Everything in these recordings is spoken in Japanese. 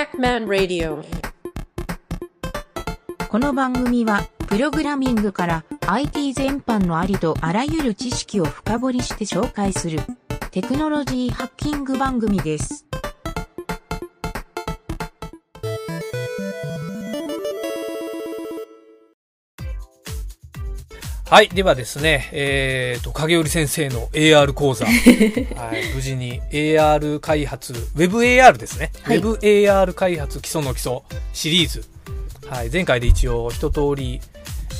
Pac-Man Radio この番組は、プログラミングから IT 全般のありとあらゆる知識を深掘りして紹介するテクノロジーハッキング番組です。はい。ではですね、えっ、と、影織先生の AR 講座。はい。無事に AR 開発、WebAR ですね。はい WebAR 開発基礎の基礎シリーズ。はい。前回で一応一通り、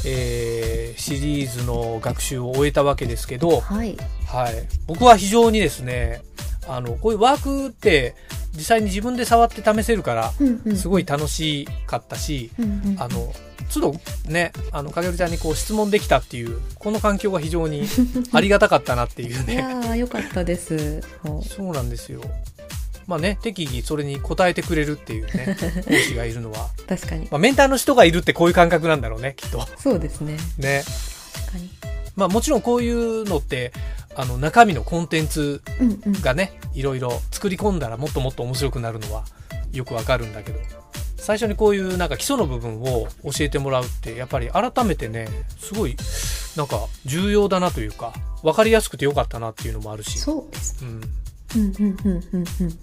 えー、シリーズの学習を終えたわけですけど、はい。はい。僕は非常にですね、あの、こういうワークって実際に自分で触って試せるから、すごい楽しかったし、うんうんあの、都度ね、あの、かげるちゃんにこう質問できたっていう、この環境が非常に ありがたかったなっていういやよかったです。もそうなんですよ。まあね、適宜それに答えてくれるっていうね、講師がいるのは。う確かに。まあ、メンターの人がいるってこういう感覚なんだろうね、きっと。そうですね。ね。確かに。まあもちろんこういうのって、あの、中身のコンテンツうんうん。がね、いろいろ作り込んだらもっともっと面白くなるのはよくわかるんだけど、最初にこういうなんか基礎の部分を教えてもらうって、やっぱり改めてね、すごい、なんか重要だなというか、わかりやすくてよかったなっていうのもあるし、そうです。うん。うんうんうんうん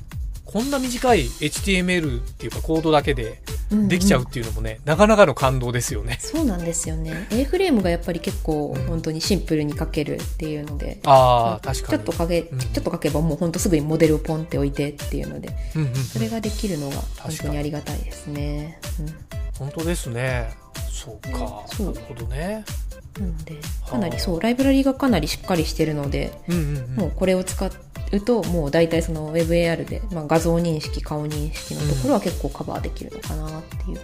こんな短い HTML っていうかコードだけでうんん。できちゃうっていうのもね、なかなかの感動ですよね。そうなんですよね。A フレームがやっぱり結構うん本当にシンプルに書けるっていうので。ああ、確かに。ちょっと書け、うんちょっと書けばもう本当すぐにモデルをポンって置いてっていうので、うんうんうんそれができるのが本当にありがたいですね。本当ですね。そうか。そうなるほどね。うん、なので、かなりそう、ライブラリがかなりしっかりしてるので、うんうんうん。もうこれを使うともう大体その WebAR で、まあ、画像認識顔認識のところは結構カバーできるのかなっていう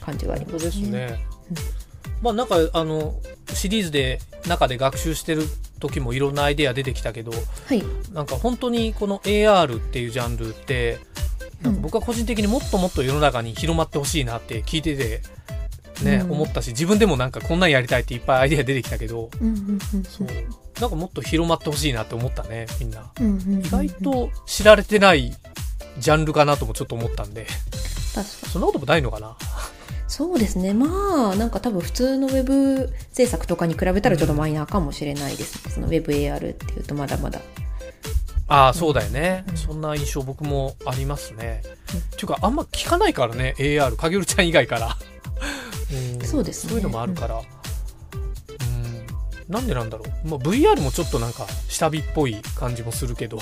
感じがありますね。ですね。まあなんかあのシリーズで中で学習してる時もいろんなアイデア出てきたけどはい、なんか本当にこの AR っていうジャンルってなんか僕は個人的にもっともっと世の中に広まってほしいなって聞いててね、うん。思ったし自分でもなんかこんなんやりたいっていっぱいアイデア出てきたけどうんうんうんそう。なんかもっと広まってほしいなって思ったねみんな。うんうんうんうん。意外と知られてないジャンルかなともちょっと思ったんで。確かそんなこともないのかな？そうですね。まあなんか多分普通のウェブ制作とかに比べたらちょっとマイナーかもしれないです、ね。その WebAR っていうとまだまだ。ああ、そうだよね、うんそんな印象僕もありますね。っていうか、あんま聞かないからね、AR、影るちゃん以外から。うんそうですねそういうのもあるから。うん。なんでなんだろう。まあ、VR もちょっとなんか、下火っぽい感じもするけど、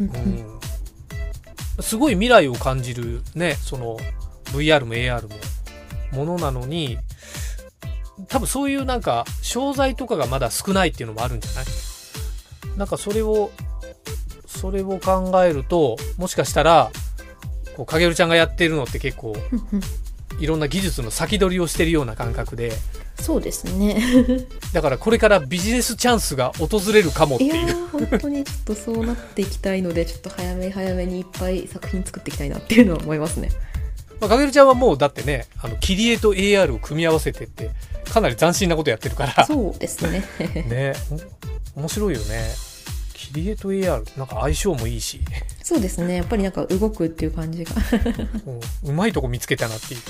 うん。すごい未来を感じるね、その、VR も AR も、ものなのに、多分そういうなんか、商材とかがまだ少ないっていうのもあるんじゃない？なんかそれを、それを考えると、もしかしたら、こう、かげるちゃんがやってるのって結構、いろんな技術の先取りをしてるような感覚で、そうですね。だからこれからビジネスチャンスが訪れるかもっていう。ー本当にちょっとそうなっていきたいのでちょっと早め早めにいっぱい作品作っていきたいなっていうのは思いますね。まあ、かげるちゃんはもうだってね、あの、切り絵と AR を組み合わせてって、かなり斬新なことやってるから、そうですね。ね、お面白いよね。切り絵と AR、なんか相性もいいし、そうですね。やっぱりなんか動くっていう感じが。うん。うまいとこ見つけたなっていう。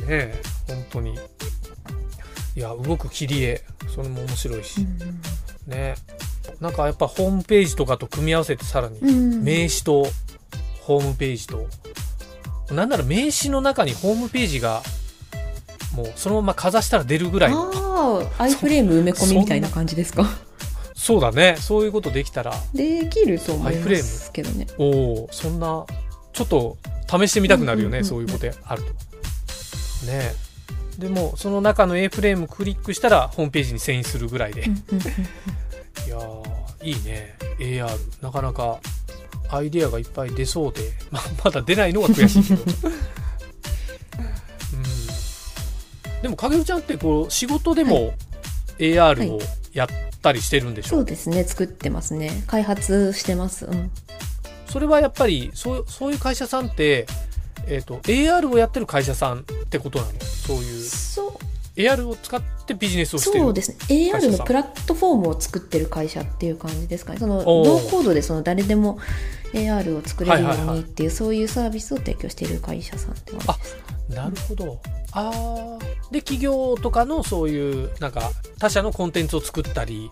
ねえ、本当に。いや、動く切り絵、それも面白いし、ね。なんかやっぱホームページとかと組み合わせてさらに、うん名刺とホームページと、なんなら名刺の中にホームページが、もうそのままかざしたら出るぐらいの。アイフレーム埋め込みみたいな感じですか？そうだね。そういうことできたら、できると思いまアイフレーム。すけどね。おおそんなちょっと試してみたくなるよね、そういうことあると。ねえ。でもその中の A フレームクリックしたらホームページに遷移するぐらいで、いやーいいね。AR なかなかアイデアがいっぱい出そうで、ままだ出ないのが悔しいけど、うん、でも影ちゃんってこう仕事でも AR をやったりしてるんでしょ、そうですね。作ってますね。開発してます。うん。それはやっぱりそうそういう会社さんって、えー、と AR をやってる会社さんってことなのそういう。そう。AR を使ってビジネスをしてるそうですね。AR のプラットフォームを作ってる会社っていう感じですかね。そのおーノーコードでその誰でも AR を作れるようはいにっていう、そういうサービスを提供している会社さんって感じです。ね。なるほど。ああ。で、企業とかのそういう、なんか、他社のコンテンツを作ったり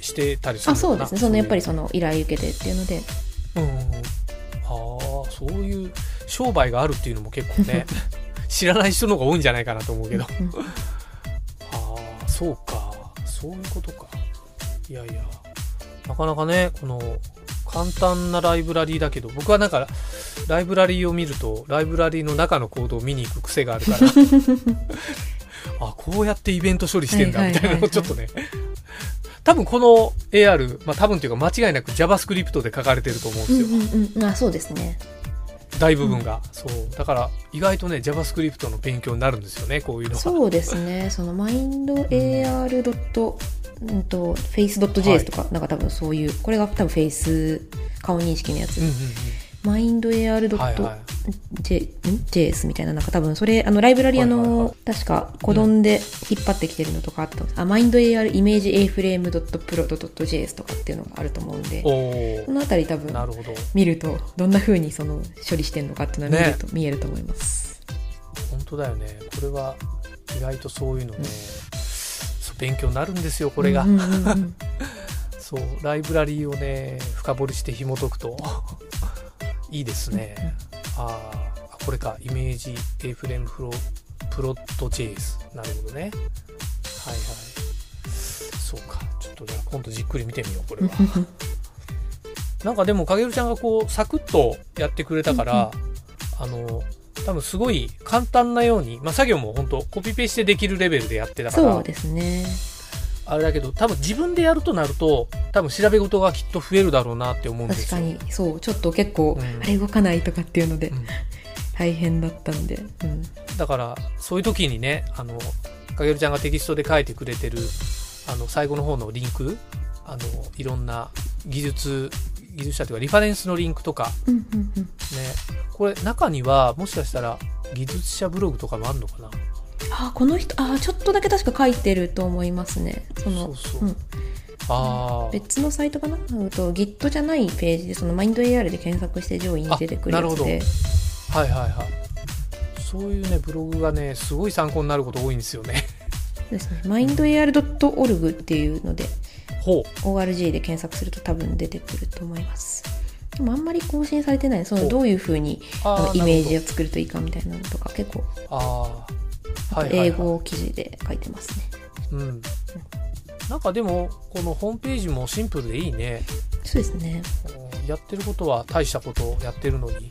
してたりするあ、のかなそうですね。そのやっぱりそその依頼受けてっていうので、うんうんうん。ああ、そういう商売があるっていうのも結構ね、知らない人の方が多いんじゃないかなと思うけど。うんああ、そうか。そういうことか。いやいや。なかなかね、この、簡単なライブラリーだけど、僕はなんか、ライブラリーを見ると、ライブラリーの中のコードを見に行く癖があるから、あ、こうやってイベント処理してんだ、みたいなのをちょっとね。多分この AR、まあ多分というか間違いなく JavaScript で書かれてると思うんですよ。うんうんうん。あ、そうですね。大部分が。そう。だから意外とね、JavaScript の勉強になるんですよね、こういうのは。そうですね。そのマインド AR. うんと face.js とか、なんか多分そういう、これが多分フェイス顔認識のやつ。うんうんうん。マインド AR. はいはい。J、ん？JS みたいな、なんか多分それ、あの、ライブラリあの、はいはいはい確か、コドンで引っ張ってきてるのとかあった、あ、マインド AR イメージ AFrame.pro.js とかっていうのがあると思うんで、おこのあたり多分なるほど。見ると、どんな風にその処理してんのかっていうのは見ると、見えると思います。本当だよね。これは意外とそういうのね、そう勉強になるんですよ、これが。うんうんうんうん そう、ライブラリーをね、深掘りして紐解くと、いいですね。あーあ、これか、イメージ A フレームプロ、プロット JS。なるほどね。はいはい。そうか。ちょっとじゃあ今度じっくり見てみよう、これは。なんかでも、かげるちゃんがこう、サクッとやってくれたから、あの、多分すごい簡単なように、まあ作業も本当コピペしてできるレベルでやってたから、そうですね。あれだけど、多分自分でやるとなると、多分調べ事がきっと増えるだろうなって思うんですよ。確かに、そう、ちょっと結構、うん。あれ動かないとかっていうので、うん。大変だったので、うん。だから、そういう時にね、あの、かげるちゃんがテキストで書いてくれてる、あの、最後の方のリンク、あの、いろんな技術、技術者というか、リファレンスのリンクとか、うんうんうん。ね、これ、中には、もしかしたら、技術者ブログとかもあるのかな？あ、この人、あ、ちょっとだけ確か書いてると思いますね。その、そうん。ああ。別のサイトかな？うんと Git じゃないページでそのマインド AR で検索して上位に出てくるやつで。はいはいはい。そういうね、ブログがね、すごい参考になること多いんですよね。ですね。マインド AR.org っていうのでほう。ORG で検索すると多分出てくると思います。でもあんまり更新されてない。そのどういうふうにあのイメージを作るといいかみたいなのとか結構ほどあ英語記事で書いてますねうん。なんかでも、このホームページもシンプルでいいね。そうですねやってることは大したことをやってるのに。へうんえ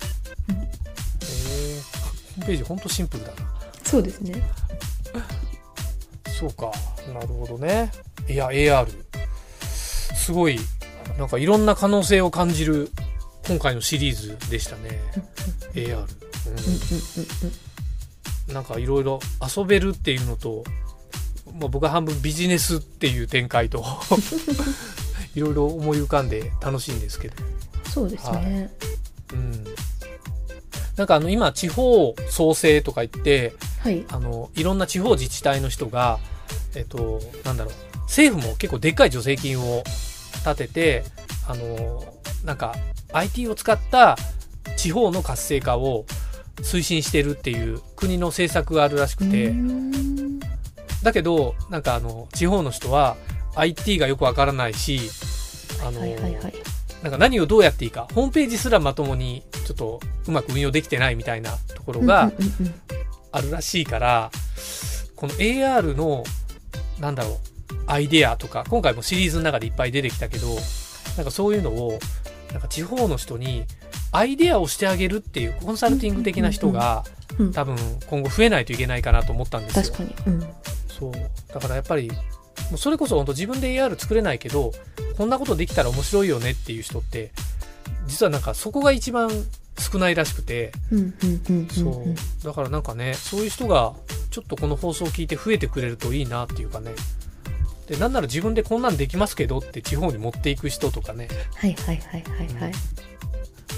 ホームページほんとシンプルだな。そうですねそうか。なるほどね。いや、AR。すごい、なんかいろんな可能性を感じる今回のシリーズでしたね。AR。うんうんうんうん、なんかいろいろ遊べるっていうのと、まあ、僕は半分ビジネスっていう展開と いろいろ思い浮かんで楽しいんですけど。うんそうですねうん。なんかあの今地方創生とか言って、はいあの、いろんな地方自治体の人が、えっと、なんだろう、政府も結構でっかい助成金を立てて、あの、なんか IT を使った地方の活性化を推進してるっていう国の政策があるらしくて、だけど、なんかあの、地方の人は IT がよくわからないし、あの、なんか何をどうやっていいか、ホームページすらまともにちょっとうまく運用できてないみたいなところがあるらしいから、この AR の、なんだろう、アイデアとか、今回もシリーズの中でいっぱい出てきたけど、なんかそういうのを、なんか地方の人にアイデアをしてあげるっていうコンサルティング的な人がうん多分今後増えないといけないかなと思ったんですよ。確かにうんそう。だからやっぱり、もうそれこそ本当自分で AR 作れないけど、こんなことできたら面白いよねっていう人って、実はなんかそこが一番少ないらしくて。だからなんかね、そういう人がちょっとこの放送を聞いて増えてくれるといいなっていうかね。で、なんなら自分でこんなんできますけどって地方に持っていく人とかね。はいはいはいはいはい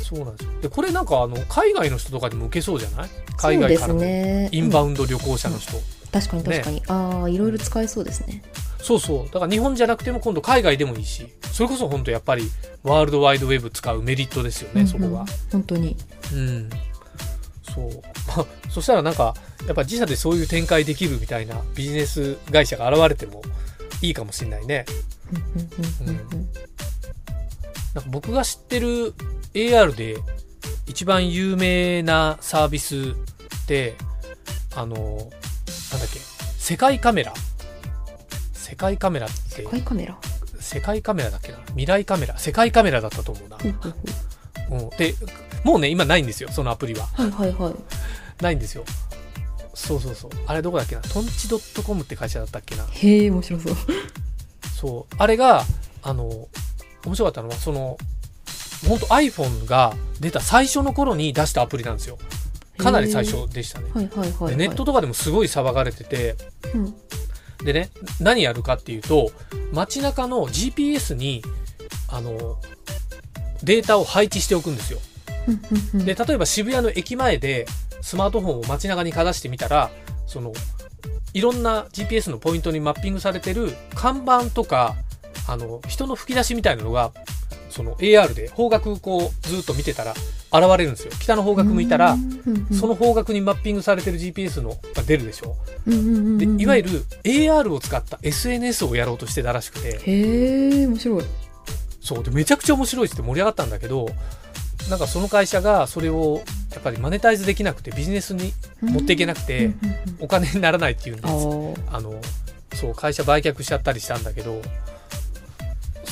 そうなんですよ。で、これなんかあの、海外の人とかにも受けそうじゃない？海外からのねインバウンド旅行者の人。確かに確かに、ああいろいろ使えそうですねそうそう。だから日本じゃなくても今度海外でもいいし、それこそ本当やっぱりワールドワイドウェブ使うメリットですよね、そこがうんうん。本当にうん。そう。まあ、そしたらなんか、やっぱ自社でそういう展開できるみたいなビジネス会社が現れてもいいかもしれないね。うんうんうんうんうんなんか僕が知ってる AR で一番有名なサービスって、あの、なんだっけ、世界カメラ。世界カメラって世、界カメラ？世界カメラだっけな？未来カメラ世界カメラだったと思うな。ほうん、で、もうね、今ないんですよ、そのアプリは。はいはいはいないんですよ。そうそうそう。あれどこだっけな？トンチ .com って会社だったっけな？へえ面白そうそう。あれが、あの、面白かったのは、その、本当 iPhone が出た最初の頃に出したアプリなんですよ。かなり最初でしたね。はいはいはいはいでネットとかでもすごい騒がれてて、うんでね、何やるかっていうと、街中の GPS に、あの、データを配置しておくんですよ。で、例えば渋谷の駅前でスマートフォンを街中にかざしてみたら、その、いろんな GPS のポイントにマッピングされてる看板とか、あの、人の吹き出しみたいなのが、その AR で方角こうずっと見てたら現れるんですよ。北の方角向いたら、その方角にマッピングされてる GPS のが出るでしょ。で、いわゆるる AR を使った SNS をやろうとしてたらしくて、へえ面白い。そう。でめちゃくちゃ面白いって盛り上がったんだけどなんかその会社がそれをやっぱりマネタイズできなくてビジネスに持っていけなくてお金にならないっていうんであすー。あのそう会社売却しちゃったりしたんだけど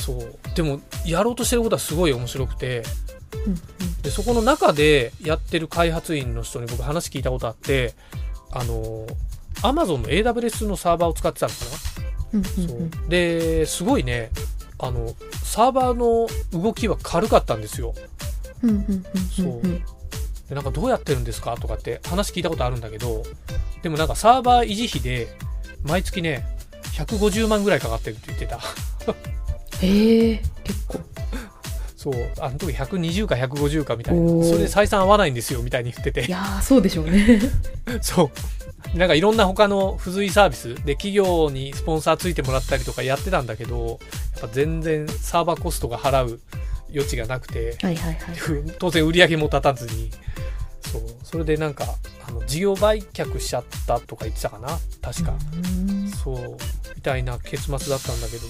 そう。でもやろうとしてることはすごい面白くて。うんでそこの中でやってる開発員の人に僕話聞いたことあってあの Amazon の AWS のサーバーを使ってたのかな。うんうんうん。そう。ですごいね。あのサーバーの動きは軽かったんですよ。そう。でなんかどうやってるんですかとかって話聞いたことあるんだけどでもなんかサーバー維持費で毎月ね150万ぐらいかかってるって言ってたへえ結構。そうあの時120か150かみたいな。それで採算合わないんですよみたいに言ってて。いやーそうでしょうね。そう。なんかいろんな他の付随サービスで企業にスポンサーついてもらったりとかやってたんだけどやっぱ全然サーバーコストが払う余地がなくて。はいはいはい。当然売り上げも立たずに。そう。それでなんかあの事業売却しちゃったとか言ってたかな。確か、うん。そう。みたいな結末だったんだけど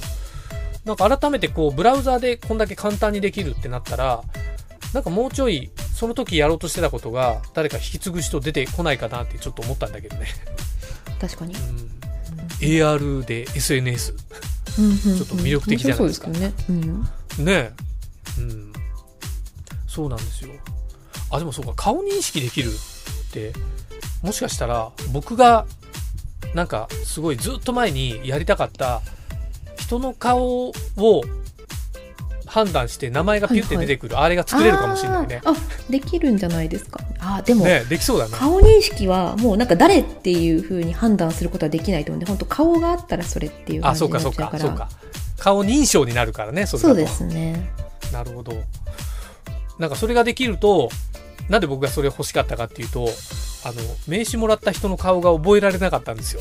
なんか改めてこうブラウザでこんだけ簡単にできるってなったらなんかもうちょいその時やろうとしてたことが誰か引き継ぐ人出てこないかなってちょっと思ったんだけどね、確かに。うん、AR で SNS ちちょっと魅力的じゃないですか。すよね。うん。ねえ。うん。そうなんですよ。あ、でもそうか、顔認識できるって、もしかしたら僕が、なんか、すごいずっと前にやりたかった、人の顔を判断して名前がピュって出てくる、あれが作れるかもしれないね。あできるんじゃないですかあーでも、ねできそうだね。顔認識はもうなんか誰っていう風に判断することはできないと思うんで本当顔があったらそれっていう感あ、じそうかそうか、になっちゃうからそうか。顔認証になるからね、そそうですねなるほど。なんかそれができると、なんで僕がそれ欲しかったかっていうと、あの、名刺もらった人の顔が覚えられなかったんですよ。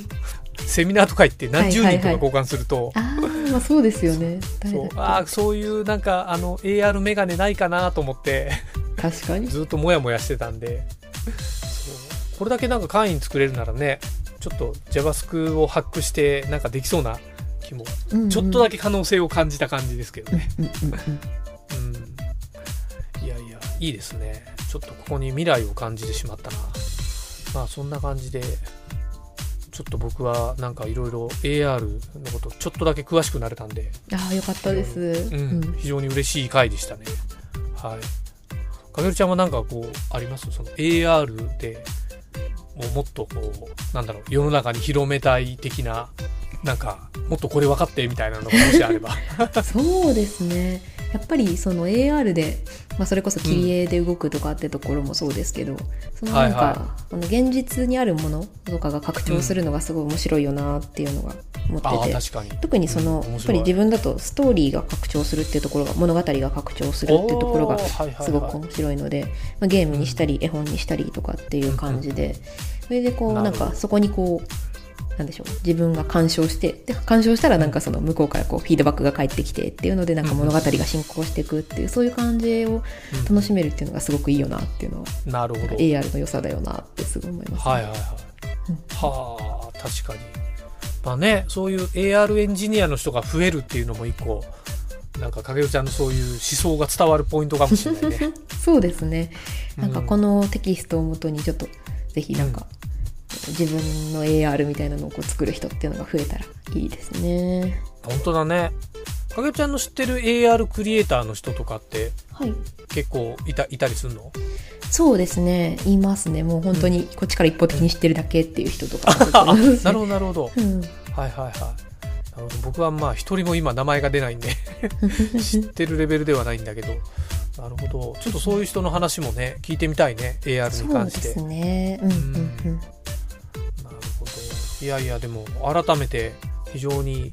セミナーとか行って何十人とか交換すると、ああまあそうですよね。誰そう。あーそういうなんかあの AR メガネないかなと思って。確かに。ずっとモヤモヤしてたんで。これだけなんか会員作れるならねちょっと JavaScript をハックしてなんかできそうな気もちょっとだけけ可能性を感じた感じですけどね、うんうんうん。うん、いやいやいいですねちょっとここに未来を感じてしまったな。まあそんな感じでちょっと僕はなんかいろいろ AR のことちょっとだけ詳しくなれたんで、ああよかったです、うん非常に嬉しい回でしたね。はい。かげるちゃんはなんかこうあります？その AR でもうもっとこうなんだろう世の中に広めたい的ななんかもっとこれ分かってみたいなのがもしあれば。そうですねやっぱりその AR で、まあ、それこそ切り絵で動くとかってところもそうですけど、そのなんか、はいはこの現実にあるものとかが拡張するのがすごい面白いよなっていうのが思ってて、確かに。特にその、うんやっぱり自分だとストーリーが拡張するっていうところが物語が拡張するっていうところがおーはいはいはいすごく面白いので、まあ、ゲームにしたり絵本にしたりとかっていう感じで、それでこうなんかそこにこうなんでしょう自分が鑑賞してで鑑賞したらなんかその向こうからこうフィードバックが返ってきてっていうのでなんか物語が進行していくっていうそういう感じを楽しめるっていうのがすごくいいよなっていうのはなるほど。AR の良さだよなってすごい思います、はいはいはい。はあ、確かに。まあね、そういう AR エンジニアの人が増えるっていうのも一個、なんか影尾ちゃんのそういう思想が伝わるポイントかもしれないね。そうですねなんかうんこのテキストをもとにちょっとぜひなんか、自分の AR みたいなのをこう作る人っていうのが増えたらいいですね。本当だね。影尾ちゃんの知ってる AR クリエイターの人とかってはい。結構いたいたりするの？そうですね。言いますね。もう本当にこっちから一方的に知ってるだけっていう人とかあ なるほどなるほど。うん。はいはいはい。僕はまあ一人も今名前が出ないんで 知ってるレベルではないんだけど。なるほど。ちょっとそういう人の話もね聞いてみたいね。AR にそう関して。ですね。うんうんうんいやいやでも改めて非常に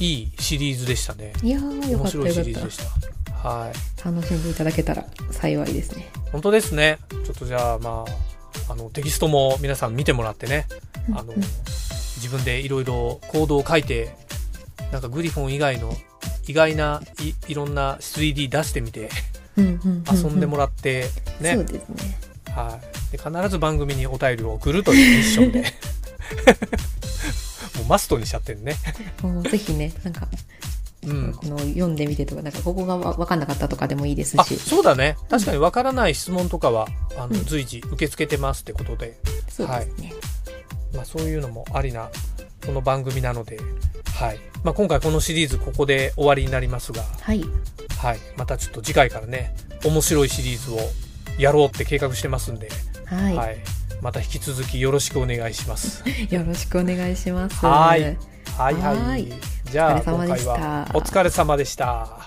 いいシリーズでしたね。いやーよかった面白いシリーズでした。はい。た楽しんでいただけたら幸いですね。本当ですね。ちょっとじゃあまああのテキストも皆さん見てもらってね。あのうん。自分でいろいろコードを書いてなんかグリフォン以外の意外ないいろんな 3D 出してみて遊んでもらってね、そうですね。はい、で必ず番組にお便りを送るというミッションで もうマストにしちゃってるね、ぜひねなんかうん、この読んでみてとかなんかここがわ分かんなかったとかでもいいですあしそうだね。確かにわからない質問とかはあのうん。随時受け付けてますってことで、そうですね、まあ、そういうのもありなこの番組なので、はい。まあ、今回このシリーズここで終わりになりますが、はい。はい、またちょっと次回からね面白いシリーズをやろうって計画してますんで、はい、はい、また引き続きよろしくお願いします。よろしくお願いします。はい。はいはい。はいじゃあ、今回はお疲れ様でした。